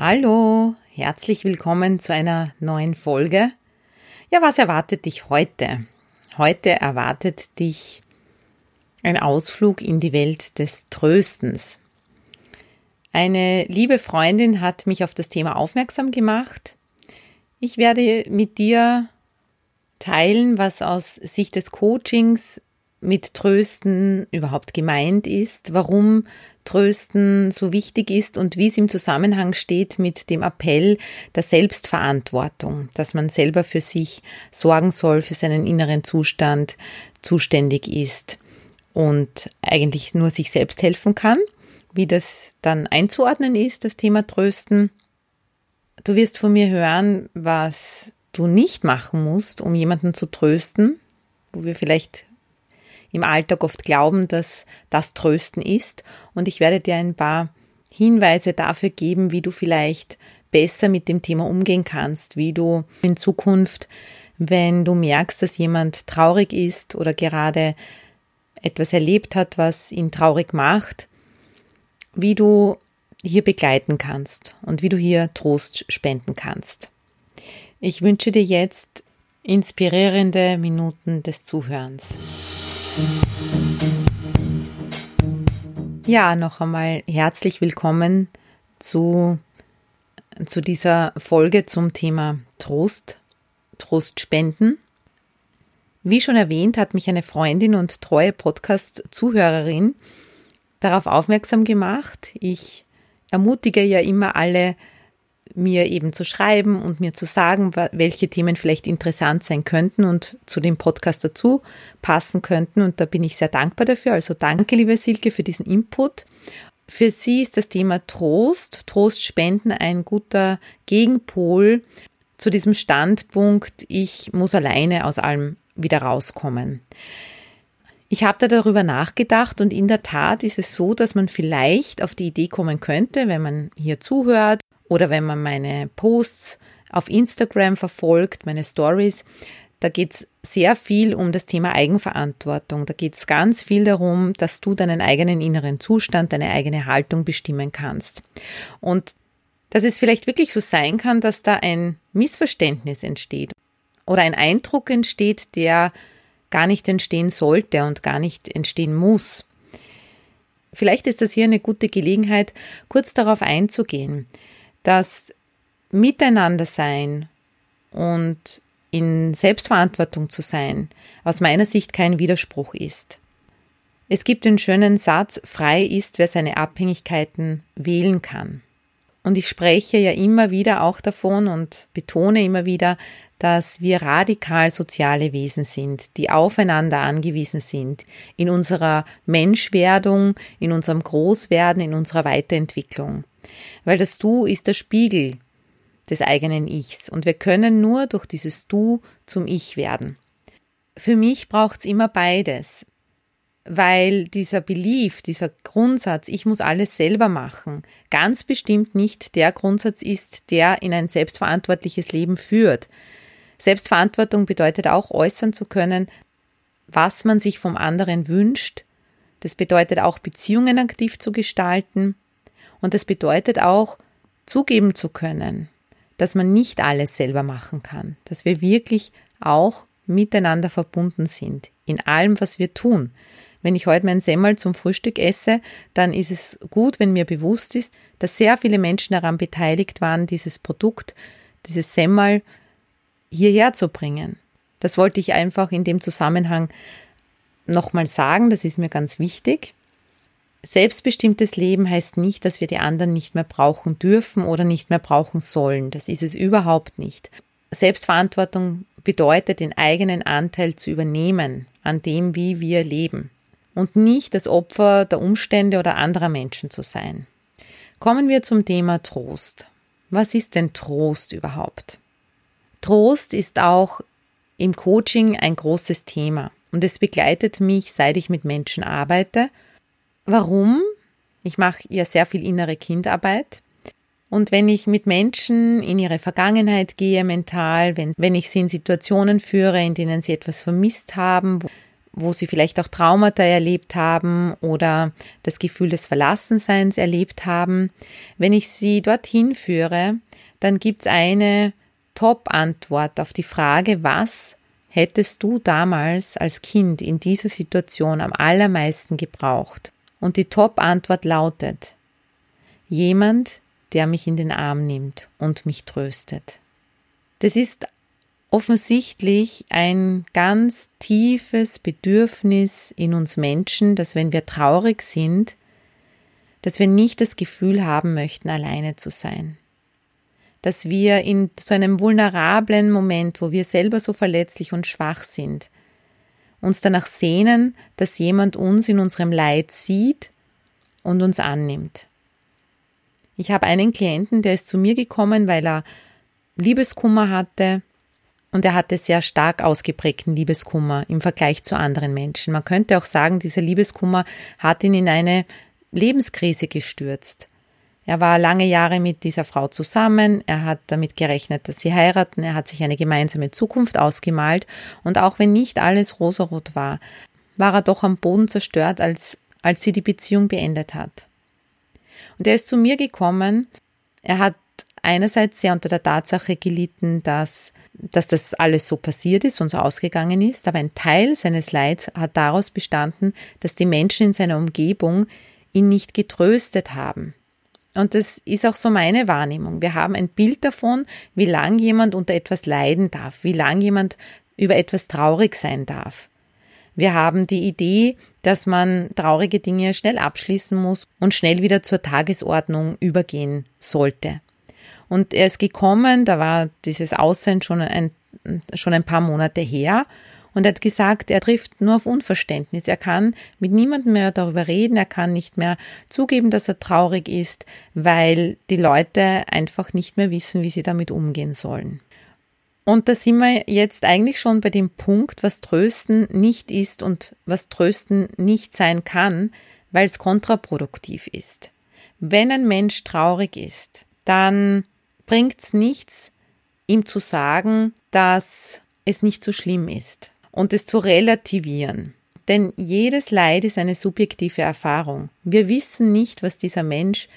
Hallo, herzlich willkommen zu einer neuen Folge. Ja, was erwartet dich heute? Heute erwartet dich ein Ausflug in die Welt des Tröstens. Eine liebe Freundin hat mich auf das Thema aufmerksam gemacht. Ich werde mit dir teilen, was aus Sicht des Coachings mit Trösten überhaupt gemeint ist, warum Trösten so wichtig ist und wie es im Zusammenhang steht mit dem Appell der Selbstverantwortung, dass man selber für sich sorgen soll, für seinen inneren Zustand zuständig ist und eigentlich nur sich selbst helfen kann. Wie das dann einzuordnen ist, das Thema Trösten. Du wirst von mir hören, was du nicht machen musst, um jemanden zu trösten, wo wir vielleicht im Alltag oft glauben, dass das Trösten ist. Und ich werde dir ein paar Hinweise dafür geben, wie du vielleicht besser mit dem Thema umgehen kannst, wie du in Zukunft, wenn du merkst, dass jemand traurig ist oder gerade etwas erlebt hat, was ihn traurig macht, wie du hier begleiten kannst und wie du hier Trost spenden kannst. Ich wünsche dir jetzt inspirierende Minuten des Zuhörens. Ja, noch einmal herzlich willkommen zu, zu dieser Folge zum Thema Trost, Trost spenden. Wie schon erwähnt, hat mich eine Freundin und treue Podcast-Zuhörerin darauf aufmerksam gemacht. Ich ermutige ja immer alle mir eben zu schreiben und mir zu sagen, welche Themen vielleicht interessant sein könnten und zu dem Podcast dazu passen könnten. Und da bin ich sehr dankbar dafür. Also danke, liebe Silke, für diesen Input. Für sie ist das Thema Trost, Trost spenden ein guter Gegenpol zu diesem Standpunkt, ich muss alleine aus allem wieder rauskommen. Ich habe da darüber nachgedacht und in der Tat ist es so, dass man vielleicht auf die Idee kommen könnte, wenn man hier zuhört oder wenn man meine Posts auf Instagram verfolgt, meine Stories, da geht es sehr viel um das Thema Eigenverantwortung. Da geht es ganz viel darum, dass du deinen eigenen inneren Zustand, deine eigene Haltung bestimmen kannst. Und dass es vielleicht wirklich so sein kann, dass da ein Missverständnis entsteht oder ein Eindruck entsteht, der gar nicht entstehen sollte und gar nicht entstehen muss. Vielleicht ist das hier eine gute Gelegenheit, kurz darauf einzugehen dass Miteinander sein und in Selbstverantwortung zu sein aus meiner Sicht kein Widerspruch ist. Es gibt den schönen Satz, frei ist, wer seine Abhängigkeiten wählen kann. Und ich spreche ja immer wieder auch davon und betone immer wieder, dass wir radikal soziale Wesen sind, die aufeinander angewiesen sind, in unserer Menschwerdung, in unserem Großwerden, in unserer Weiterentwicklung weil das Du ist der Spiegel des eigenen Ichs und wir können nur durch dieses Du zum Ich werden. Für mich braucht es immer beides, weil dieser Belief, dieser Grundsatz, ich muss alles selber machen, ganz bestimmt nicht der Grundsatz ist, der in ein selbstverantwortliches Leben führt. Selbstverantwortung bedeutet auch äußern zu können, was man sich vom anderen wünscht. Das bedeutet auch Beziehungen aktiv zu gestalten. Und das bedeutet auch, zugeben zu können, dass man nicht alles selber machen kann, dass wir wirklich auch miteinander verbunden sind, in allem, was wir tun. Wenn ich heute mein Semmel zum Frühstück esse, dann ist es gut, wenn mir bewusst ist, dass sehr viele Menschen daran beteiligt waren, dieses Produkt, dieses Semmel hierher zu bringen. Das wollte ich einfach in dem Zusammenhang nochmal sagen, das ist mir ganz wichtig. Selbstbestimmtes Leben heißt nicht, dass wir die anderen nicht mehr brauchen dürfen oder nicht mehr brauchen sollen. Das ist es überhaupt nicht. Selbstverantwortung bedeutet, den eigenen Anteil zu übernehmen an dem, wie wir leben und nicht das Opfer der Umstände oder anderer Menschen zu sein. Kommen wir zum Thema Trost. Was ist denn Trost überhaupt? Trost ist auch im Coaching ein großes Thema und es begleitet mich, seit ich mit Menschen arbeite. Warum? Ich mache ja sehr viel innere Kindarbeit. Und wenn ich mit Menschen in ihre Vergangenheit gehe mental, wenn, wenn ich sie in Situationen führe, in denen sie etwas vermisst haben, wo, wo sie vielleicht auch Traumata erlebt haben oder das Gefühl des Verlassenseins erlebt haben, wenn ich sie dorthin führe, dann gibt's eine Top-Antwort auf die Frage, was hättest du damals als Kind in dieser Situation am allermeisten gebraucht? Und die Top-Antwort lautet, jemand, der mich in den Arm nimmt und mich tröstet. Das ist offensichtlich ein ganz tiefes Bedürfnis in uns Menschen, dass wenn wir traurig sind, dass wir nicht das Gefühl haben möchten, alleine zu sein. Dass wir in so einem vulnerablen Moment, wo wir selber so verletzlich und schwach sind, uns danach sehnen, dass jemand uns in unserem Leid sieht und uns annimmt. Ich habe einen Klienten, der ist zu mir gekommen, weil er Liebeskummer hatte und er hatte sehr stark ausgeprägten Liebeskummer im Vergleich zu anderen Menschen. Man könnte auch sagen, dieser Liebeskummer hat ihn in eine Lebenskrise gestürzt. Er war lange Jahre mit dieser Frau zusammen, er hat damit gerechnet, dass sie heiraten, er hat sich eine gemeinsame Zukunft ausgemalt. Und auch wenn nicht alles rosarot war, war er doch am Boden zerstört, als, als sie die Beziehung beendet hat. Und er ist zu mir gekommen, er hat einerseits sehr unter der Tatsache gelitten, dass, dass das alles so passiert ist und so ausgegangen ist, aber ein Teil seines Leids hat daraus bestanden, dass die Menschen in seiner Umgebung ihn nicht getröstet haben. Und das ist auch so meine Wahrnehmung. Wir haben ein Bild davon, wie lang jemand unter etwas leiden darf, wie lang jemand über etwas traurig sein darf. Wir haben die Idee, dass man traurige Dinge schnell abschließen muss und schnell wieder zur Tagesordnung übergehen sollte. Und er ist gekommen, da war dieses Aussehen schon ein, schon ein paar Monate her. Und er hat gesagt, er trifft nur auf Unverständnis. Er kann mit niemandem mehr darüber reden. Er kann nicht mehr zugeben, dass er traurig ist, weil die Leute einfach nicht mehr wissen, wie sie damit umgehen sollen. Und da sind wir jetzt eigentlich schon bei dem Punkt, was Trösten nicht ist und was Trösten nicht sein kann, weil es kontraproduktiv ist. Wenn ein Mensch traurig ist, dann bringt es nichts, ihm zu sagen, dass es nicht so schlimm ist und es zu relativieren. Denn jedes Leid ist eine subjektive Erfahrung. Wir wissen nicht, was dieser Mensch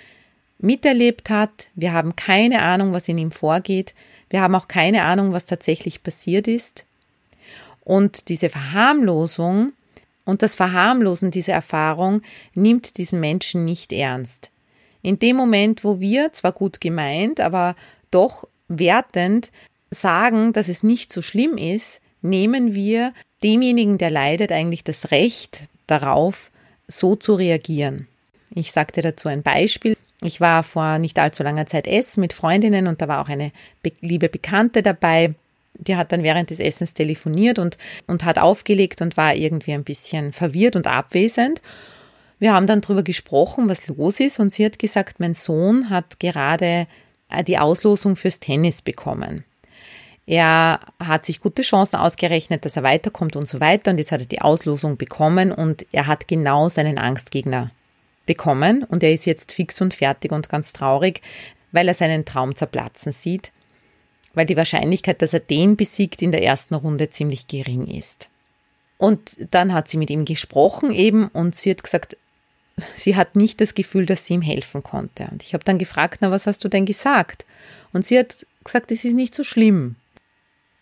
miterlebt hat. Wir haben keine Ahnung, was in ihm vorgeht. Wir haben auch keine Ahnung, was tatsächlich passiert ist. Und diese Verharmlosung und das Verharmlosen dieser Erfahrung nimmt diesen Menschen nicht ernst. In dem Moment, wo wir zwar gut gemeint, aber doch wertend sagen, dass es nicht so schlimm ist, nehmen wir demjenigen, der leidet, eigentlich das Recht darauf, so zu reagieren. Ich sagte dazu ein Beispiel. Ich war vor nicht allzu langer Zeit essen mit Freundinnen und da war auch eine liebe Bekannte dabei. Die hat dann während des Essens telefoniert und, und hat aufgelegt und war irgendwie ein bisschen verwirrt und abwesend. Wir haben dann darüber gesprochen, was los ist und sie hat gesagt, mein Sohn hat gerade äh, die Auslosung fürs Tennis bekommen. Er hat sich gute Chancen ausgerechnet, dass er weiterkommt und so weiter und jetzt hat er die Auslosung bekommen und er hat genau seinen Angstgegner bekommen und er ist jetzt fix und fertig und ganz traurig, weil er seinen Traum zerplatzen sieht, weil die Wahrscheinlichkeit, dass er den besiegt in der ersten Runde ziemlich gering ist. Und dann hat sie mit ihm gesprochen eben und sie hat gesagt, sie hat nicht das Gefühl, dass sie ihm helfen konnte. Und ich habe dann gefragt, na, was hast du denn gesagt? Und sie hat gesagt, es ist nicht so schlimm.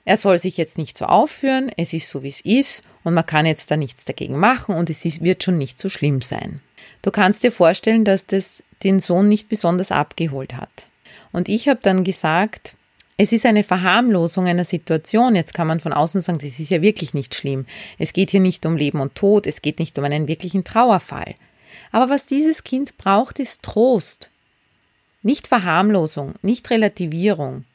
Er soll sich jetzt nicht so aufführen, es ist so, wie es ist und man kann jetzt da nichts dagegen machen und es ist, wird schon nicht so schlimm sein. Du kannst dir vorstellen, dass das den Sohn nicht besonders abgeholt hat. Und ich habe dann gesagt, es ist eine Verharmlosung einer Situation. Jetzt kann man von außen sagen, das ist ja wirklich nicht schlimm. Es geht hier nicht um Leben und Tod, es geht nicht um einen wirklichen Trauerfall. Aber was dieses Kind braucht, ist Trost. Nicht Verharmlosung, nicht Relativierung,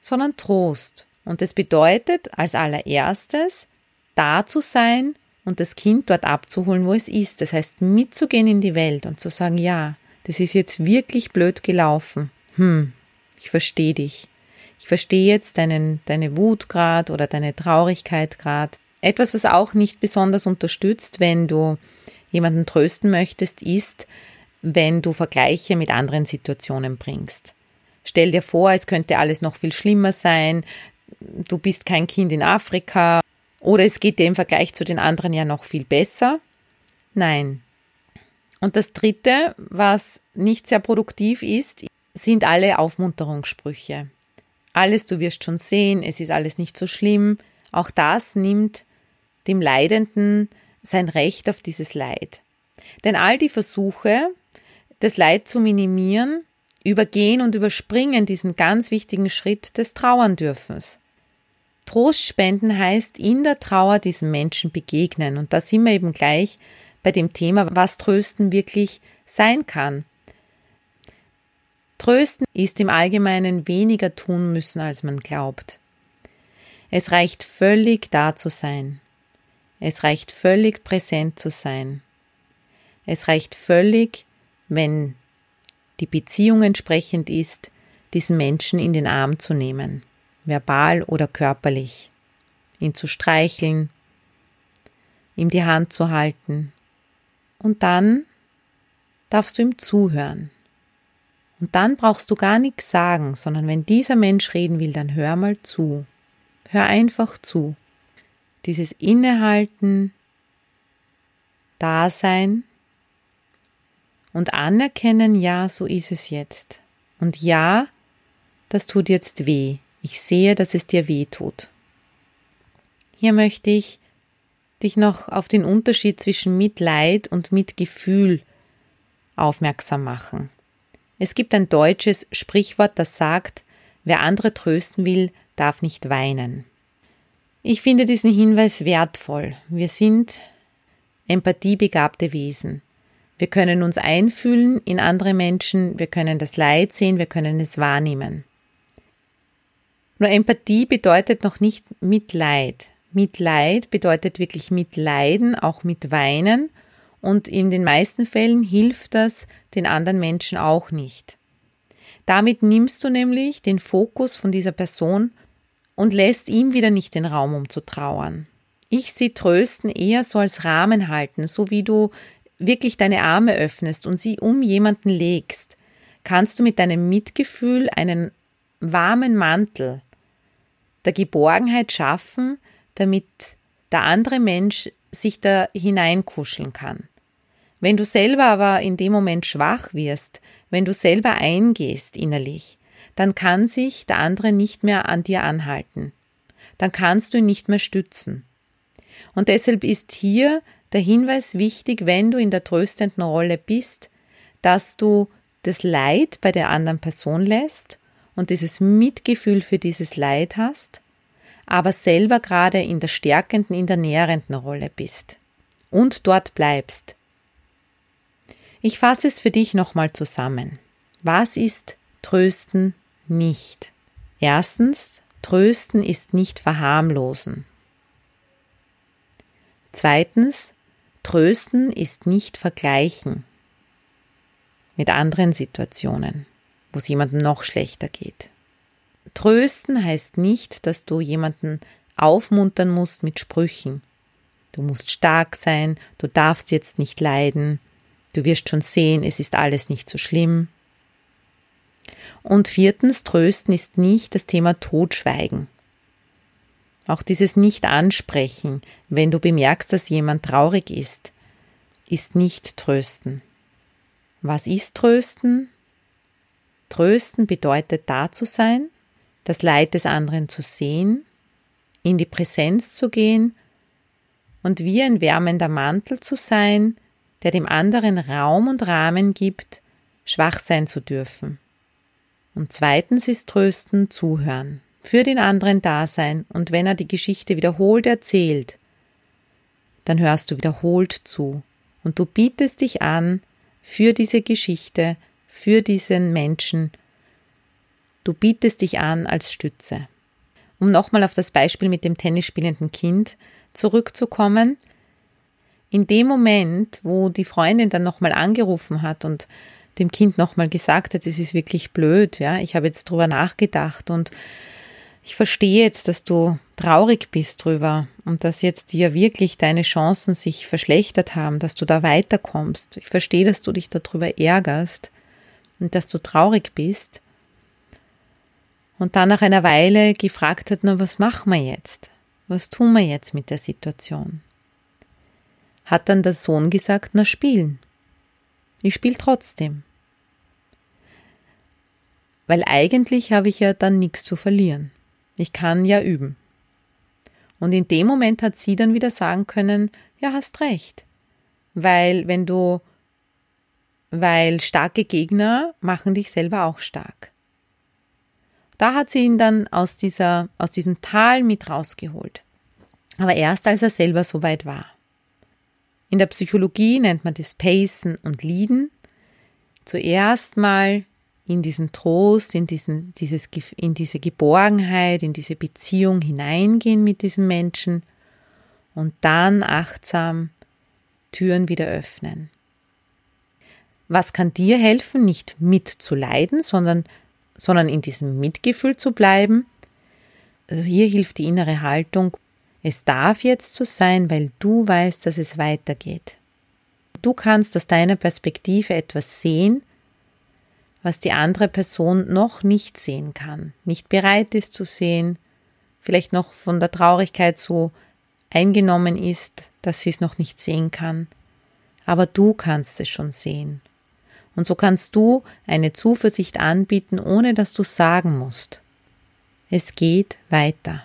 sondern Trost. Und das bedeutet als allererstes, da zu sein und das Kind dort abzuholen, wo es ist. Das heißt, mitzugehen in die Welt und zu sagen, ja, das ist jetzt wirklich blöd gelaufen. Hm, ich verstehe dich. Ich verstehe jetzt deinen, deine Wut grad oder deine Traurigkeit grad. Etwas, was auch nicht besonders unterstützt, wenn du jemanden trösten möchtest, ist, wenn du Vergleiche mit anderen Situationen bringst. Stell dir vor, es könnte alles noch viel schlimmer sein, du bist kein Kind in Afrika oder es geht dir im Vergleich zu den anderen ja noch viel besser. Nein. Und das Dritte, was nicht sehr produktiv ist, sind alle Aufmunterungssprüche. Alles, du wirst schon sehen, es ist alles nicht so schlimm. Auch das nimmt dem Leidenden sein Recht auf dieses Leid. Denn all die Versuche, das Leid zu minimieren, übergehen und überspringen diesen ganz wichtigen Schritt des Trauerndürfens. Trost spenden heißt in der Trauer diesem Menschen begegnen. Und da sind wir eben gleich bei dem Thema, was Trösten wirklich sein kann. Trösten ist im Allgemeinen weniger tun müssen, als man glaubt. Es reicht völlig da zu sein. Es reicht völlig präsent zu sein. Es reicht völlig, wenn die Beziehung entsprechend ist, diesen Menschen in den Arm zu nehmen, verbal oder körperlich, ihn zu streicheln, ihm die Hand zu halten. Und dann darfst du ihm zuhören. Und dann brauchst du gar nichts sagen, sondern wenn dieser Mensch reden will, dann hör mal zu. Hör einfach zu. Dieses Innehalten, Dasein und anerkennen, ja, so ist es jetzt. Und ja, das tut jetzt weh. Ich sehe, dass es dir weh tut. Hier möchte ich dich noch auf den Unterschied zwischen Mitleid und Mitgefühl aufmerksam machen. Es gibt ein deutsches Sprichwort, das sagt, wer andere trösten will, darf nicht weinen. Ich finde diesen Hinweis wertvoll. Wir sind empathiebegabte Wesen. Wir können uns einfühlen in andere Menschen, wir können das Leid sehen, wir können es wahrnehmen. Nur Empathie bedeutet noch nicht Mitleid. Mitleid bedeutet wirklich mitleiden, auch mit weinen und in den meisten Fällen hilft das den anderen Menschen auch nicht. Damit nimmst du nämlich den Fokus von dieser Person und lässt ihm wieder nicht den Raum, um zu trauern. Ich sehe Trösten eher so als Rahmen halten, so wie du wirklich deine Arme öffnest und sie um jemanden legst, kannst du mit deinem Mitgefühl einen warmen Mantel der Geborgenheit schaffen, damit der andere Mensch sich da hineinkuscheln kann. Wenn du selber aber in dem Moment schwach wirst, wenn du selber eingehst innerlich, dann kann sich der andere nicht mehr an dir anhalten. Dann kannst du ihn nicht mehr stützen. Und deshalb ist hier der Hinweis wichtig, wenn du in der tröstenden Rolle bist, dass du das Leid bei der anderen Person lässt und dieses Mitgefühl für dieses Leid hast, aber selber gerade in der stärkenden, in der nährenden Rolle bist und dort bleibst. Ich fasse es für dich nochmal zusammen. Was ist Trösten nicht? Erstens, Trösten ist nicht verharmlosen. Zweitens, Trösten ist nicht vergleichen mit anderen Situationen, wo es jemandem noch schlechter geht. Trösten heißt nicht, dass du jemanden aufmuntern musst mit Sprüchen. Du musst stark sein, du darfst jetzt nicht leiden, du wirst schon sehen, es ist alles nicht so schlimm. Und viertens, Trösten ist nicht das Thema Totschweigen. Auch dieses Nicht-Ansprechen, wenn du bemerkst, dass jemand traurig ist, ist nicht Trösten. Was ist Trösten? Trösten bedeutet da zu sein, das Leid des anderen zu sehen, in die Präsenz zu gehen und wie ein wärmender Mantel zu sein, der dem anderen Raum und Rahmen gibt, schwach sein zu dürfen. Und zweitens ist Trösten zuhören für den anderen da sein. Und wenn er die Geschichte wiederholt erzählt, dann hörst du wiederholt zu. Und du bietest dich an für diese Geschichte, für diesen Menschen, du bietest dich an als Stütze. Um nochmal auf das Beispiel mit dem tennisspielenden Kind zurückzukommen, in dem Moment, wo die Freundin dann nochmal angerufen hat und dem Kind nochmal gesagt hat, es ist wirklich blöd, ja, ich habe jetzt drüber nachgedacht und ich verstehe jetzt, dass du traurig bist drüber und dass jetzt dir wirklich deine Chancen sich verschlechtert haben, dass du da weiterkommst. Ich verstehe, dass du dich darüber ärgerst und dass du traurig bist. Und dann nach einer Weile gefragt hat, na, was machen wir jetzt? Was tun wir jetzt mit der Situation? Hat dann der Sohn gesagt, na spielen. Ich spiele trotzdem. Weil eigentlich habe ich ja dann nichts zu verlieren. Ich kann ja üben. Und in dem Moment hat sie dann wieder sagen können, ja, hast recht. Weil wenn du, weil starke Gegner machen dich selber auch stark. Da hat sie ihn dann aus dieser, aus diesem Tal mit rausgeholt. Aber erst als er selber so weit war. In der Psychologie nennt man das Pacen und Leaden. Zuerst mal in diesen Trost, in, diesen, dieses, in diese Geborgenheit, in diese Beziehung hineingehen mit diesem Menschen und dann achtsam Türen wieder öffnen. Was kann dir helfen, nicht mitzuleiden, sondern, sondern in diesem Mitgefühl zu bleiben? Hier hilft die innere Haltung, es darf jetzt so sein, weil du weißt, dass es weitergeht. Du kannst aus deiner Perspektive etwas sehen, was die andere Person noch nicht sehen kann, nicht bereit ist zu sehen, vielleicht noch von der Traurigkeit so eingenommen ist, dass sie es noch nicht sehen kann. Aber du kannst es schon sehen. Und so kannst du eine Zuversicht anbieten, ohne dass du sagen musst. Es geht weiter.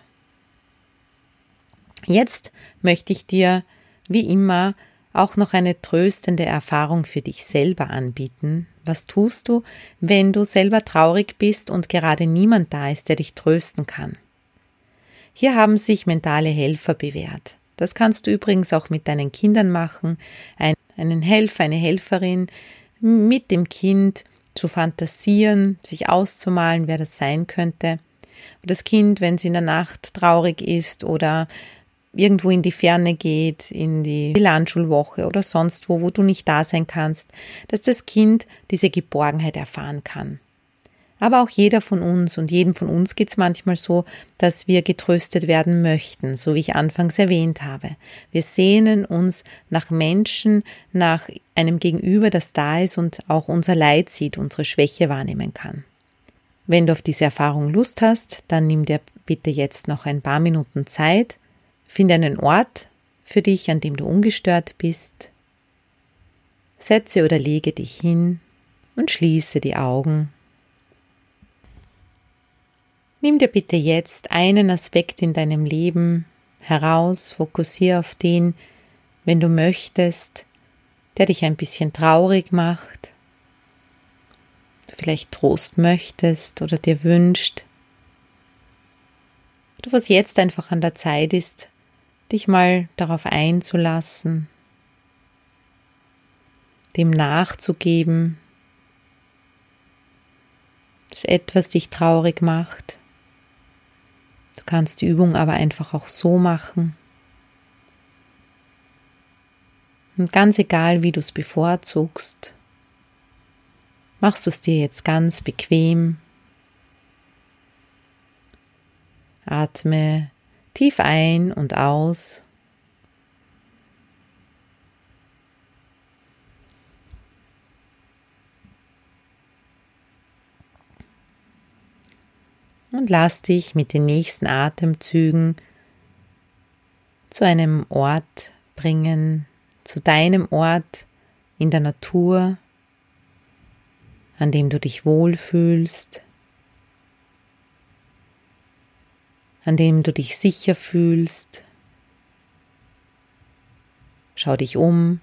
Jetzt möchte ich dir, wie immer, auch noch eine tröstende Erfahrung für dich selber anbieten. Was tust du, wenn du selber traurig bist und gerade niemand da ist, der dich trösten kann? Hier haben sich mentale Helfer bewährt. Das kannst du übrigens auch mit deinen Kindern machen, einen Helfer, eine Helferin, mit dem Kind zu fantasieren, sich auszumalen, wer das sein könnte. Das Kind, wenn es in der Nacht traurig ist oder irgendwo in die Ferne geht, in die Landschulwoche oder sonst wo, wo du nicht da sein kannst, dass das Kind diese Geborgenheit erfahren kann. Aber auch jeder von uns und jedem von uns geht es manchmal so, dass wir getröstet werden möchten, so wie ich anfangs erwähnt habe. Wir sehnen uns nach Menschen, nach einem Gegenüber, das da ist und auch unser Leid sieht, unsere Schwäche wahrnehmen kann. Wenn du auf diese Erfahrung Lust hast, dann nimm dir bitte jetzt noch ein paar Minuten Zeit Finde einen Ort für dich, an dem du ungestört bist. Setze oder lege dich hin und schließe die Augen. Nimm dir bitte jetzt einen Aspekt in deinem Leben heraus, fokussiere auf den, wenn du möchtest, der dich ein bisschen traurig macht, du vielleicht Trost möchtest oder dir wünscht, du was jetzt einfach an der Zeit ist, dich mal darauf einzulassen, dem nachzugeben, dass etwas dich traurig macht. Du kannst die Übung aber einfach auch so machen. Und ganz egal, wie du es bevorzugst, machst du es dir jetzt ganz bequem. Atme Tief ein und aus. Und lass dich mit den nächsten Atemzügen zu einem Ort bringen, zu deinem Ort in der Natur, an dem du dich wohlfühlst. An dem du dich sicher fühlst. Schau dich um,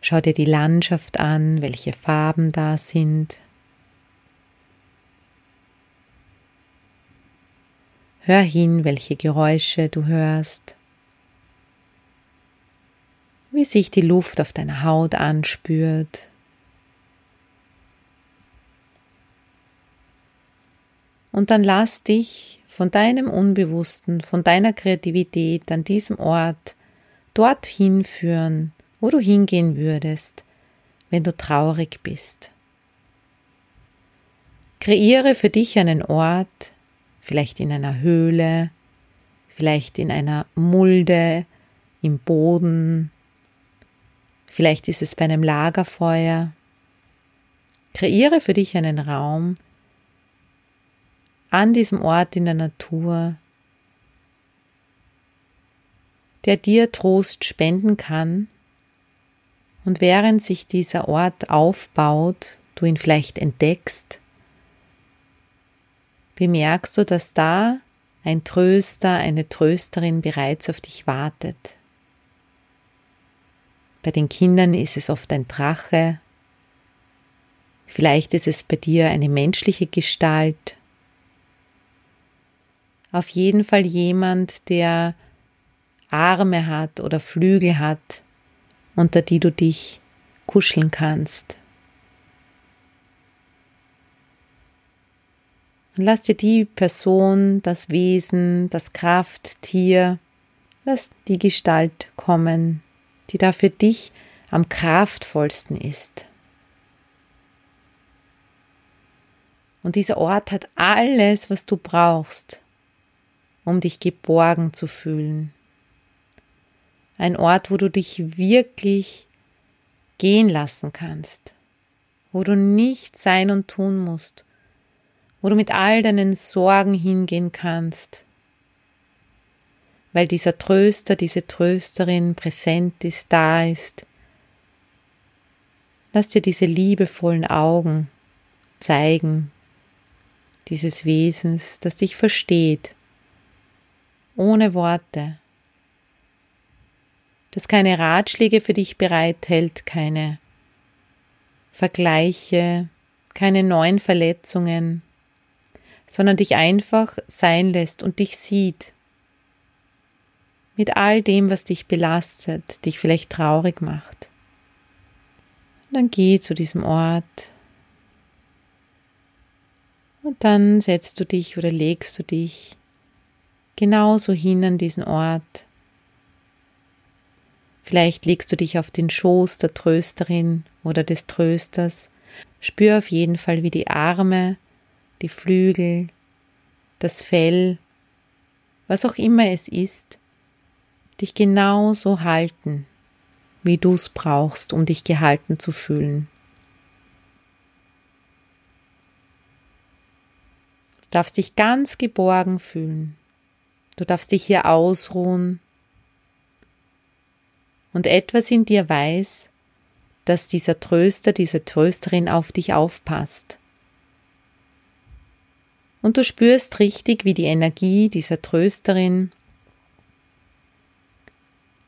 schau dir die Landschaft an, welche Farben da sind. Hör hin, welche Geräusche du hörst, wie sich die Luft auf deiner Haut anspürt. Und dann lass dich von deinem Unbewussten, von deiner Kreativität an diesem Ort dorthin führen, wo du hingehen würdest, wenn du traurig bist. Kreiere für dich einen Ort, vielleicht in einer Höhle, vielleicht in einer Mulde, im Boden, vielleicht ist es bei einem Lagerfeuer. Kreiere für dich einen Raum an diesem Ort in der Natur, der dir Trost spenden kann. Und während sich dieser Ort aufbaut, du ihn vielleicht entdeckst, bemerkst du, dass da ein Tröster, eine Trösterin bereits auf dich wartet. Bei den Kindern ist es oft ein Drache, vielleicht ist es bei dir eine menschliche Gestalt, auf jeden Fall jemand, der Arme hat oder Flügel hat, unter die du dich kuscheln kannst. Und lass dir die Person, das Wesen, das Krafttier, lass die Gestalt kommen, die da für dich am kraftvollsten ist. Und dieser Ort hat alles, was du brauchst, um dich geborgen zu fühlen. Ein Ort, wo du dich wirklich gehen lassen kannst, wo du nicht sein und tun musst, wo du mit all deinen Sorgen hingehen kannst, weil dieser Tröster, diese Trösterin präsent ist, da ist. Lass dir diese liebevollen Augen zeigen, dieses Wesens, das dich versteht, ohne Worte, das keine Ratschläge für dich bereithält, keine Vergleiche, keine neuen Verletzungen, sondern dich einfach sein lässt und dich sieht. Mit all dem, was dich belastet, dich vielleicht traurig macht. Und dann geh zu diesem Ort. Und dann setzt du dich oder legst du dich genauso hin an diesen Ort. Vielleicht legst du dich auf den Schoß der Trösterin oder des Trösters. Spür auf jeden Fall, wie die Arme die Flügel, das Fell, was auch immer es ist, dich genauso halten, wie du es brauchst, um dich gehalten zu fühlen. Du darfst dich ganz geborgen fühlen. Du darfst dich hier ausruhen. Und etwas in dir weiß, dass dieser Tröster, diese Trösterin auf dich aufpasst. Und du spürst richtig, wie die Energie dieser Trösterin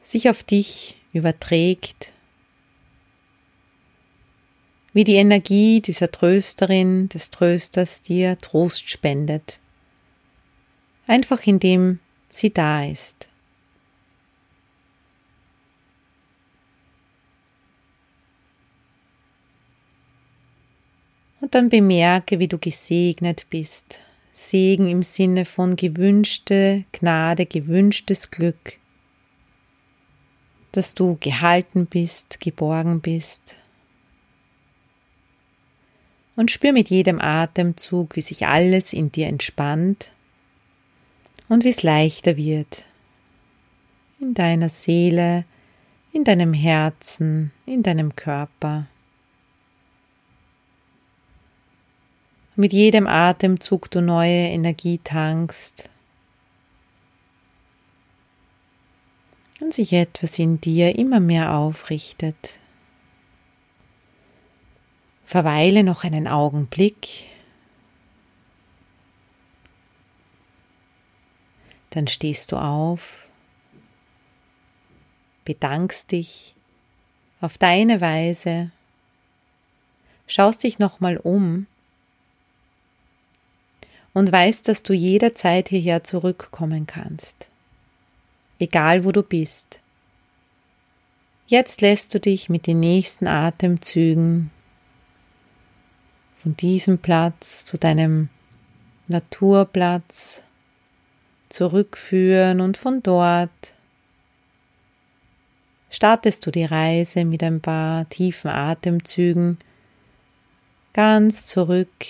sich auf dich überträgt, wie die Energie dieser Trösterin, des Trösters dir Trost spendet, einfach indem sie da ist. Und dann bemerke, wie du gesegnet bist Segen im Sinne von gewünschte Gnade, gewünschtes Glück, dass du gehalten bist, geborgen bist. Und spür mit jedem Atemzug, wie sich alles in dir entspannt und wie es leichter wird. In deiner Seele, in deinem Herzen, in deinem Körper. mit jedem Atemzug du neue Energie tankst und sich etwas in dir immer mehr aufrichtet. Verweile noch einen Augenblick, dann stehst du auf, bedankst dich auf deine Weise, schaust dich nochmal um und weißt, dass du jederzeit hierher zurückkommen kannst. Egal wo du bist. Jetzt lässt du dich mit den nächsten Atemzügen von diesem Platz zu deinem Naturplatz zurückführen und von dort startest du die Reise mit ein paar tiefen Atemzügen ganz zurück,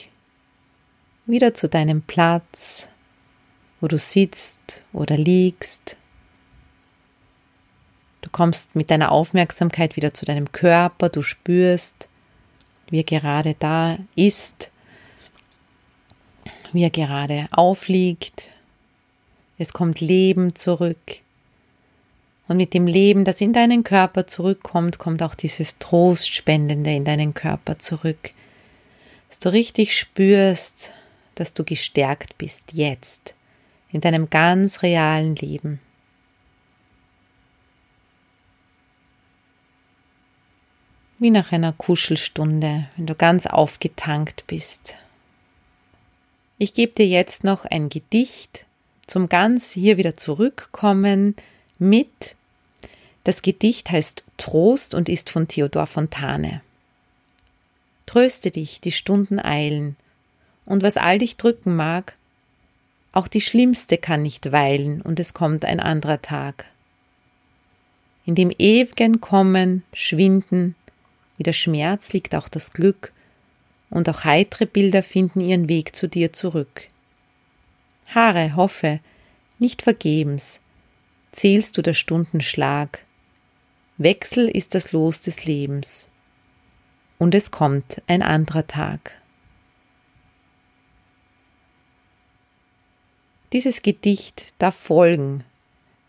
wieder zu deinem Platz, wo du sitzt oder liegst. Du kommst mit deiner Aufmerksamkeit wieder zu deinem Körper, du spürst, wie er gerade da ist, wie er gerade aufliegt. Es kommt Leben zurück. Und mit dem Leben, das in deinen Körper zurückkommt, kommt auch dieses Trostspendende in deinen Körper zurück. Dass du richtig spürst, dass du gestärkt bist jetzt in deinem ganz realen Leben. Wie nach einer Kuschelstunde, wenn du ganz aufgetankt bist. Ich gebe dir jetzt noch ein Gedicht zum ganz hier wieder zurückkommen mit. Das Gedicht heißt Trost und ist von Theodor Fontane. Tröste dich, die Stunden eilen, und was all dich drücken mag, auch die schlimmste kann nicht weilen, und es kommt ein anderer Tag. In dem ewigen Kommen, Schwinden, wie der Schmerz liegt auch das Glück, und auch heitere Bilder finden ihren Weg zu dir zurück. Haare, hoffe, nicht vergebens, zählst du der Stunden Schlag. Wechsel ist das Los des Lebens. Und es kommt ein anderer Tag. Dieses Gedicht darf folgen,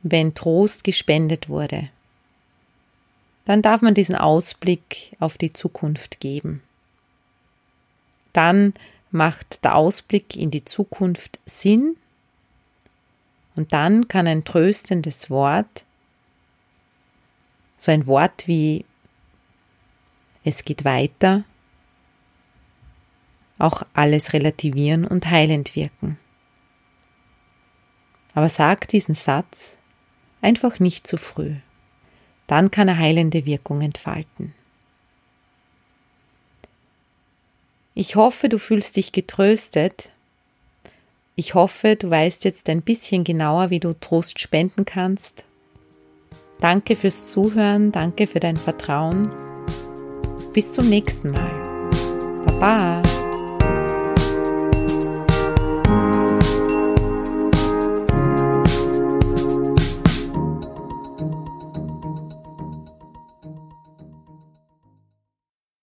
wenn Trost gespendet wurde. Dann darf man diesen Ausblick auf die Zukunft geben. Dann macht der Ausblick in die Zukunft Sinn und dann kann ein tröstendes Wort, so ein Wort wie es geht weiter, auch alles relativieren und heilend wirken. Aber sag diesen Satz einfach nicht zu früh. Dann kann er heilende Wirkung entfalten. Ich hoffe, du fühlst dich getröstet ich hoffe, du weißt jetzt ein bisschen genauer, wie du Trost spenden kannst. Danke fürs Zuhören, danke für dein Vertrauen. Bis zum nächsten Mal. Baba.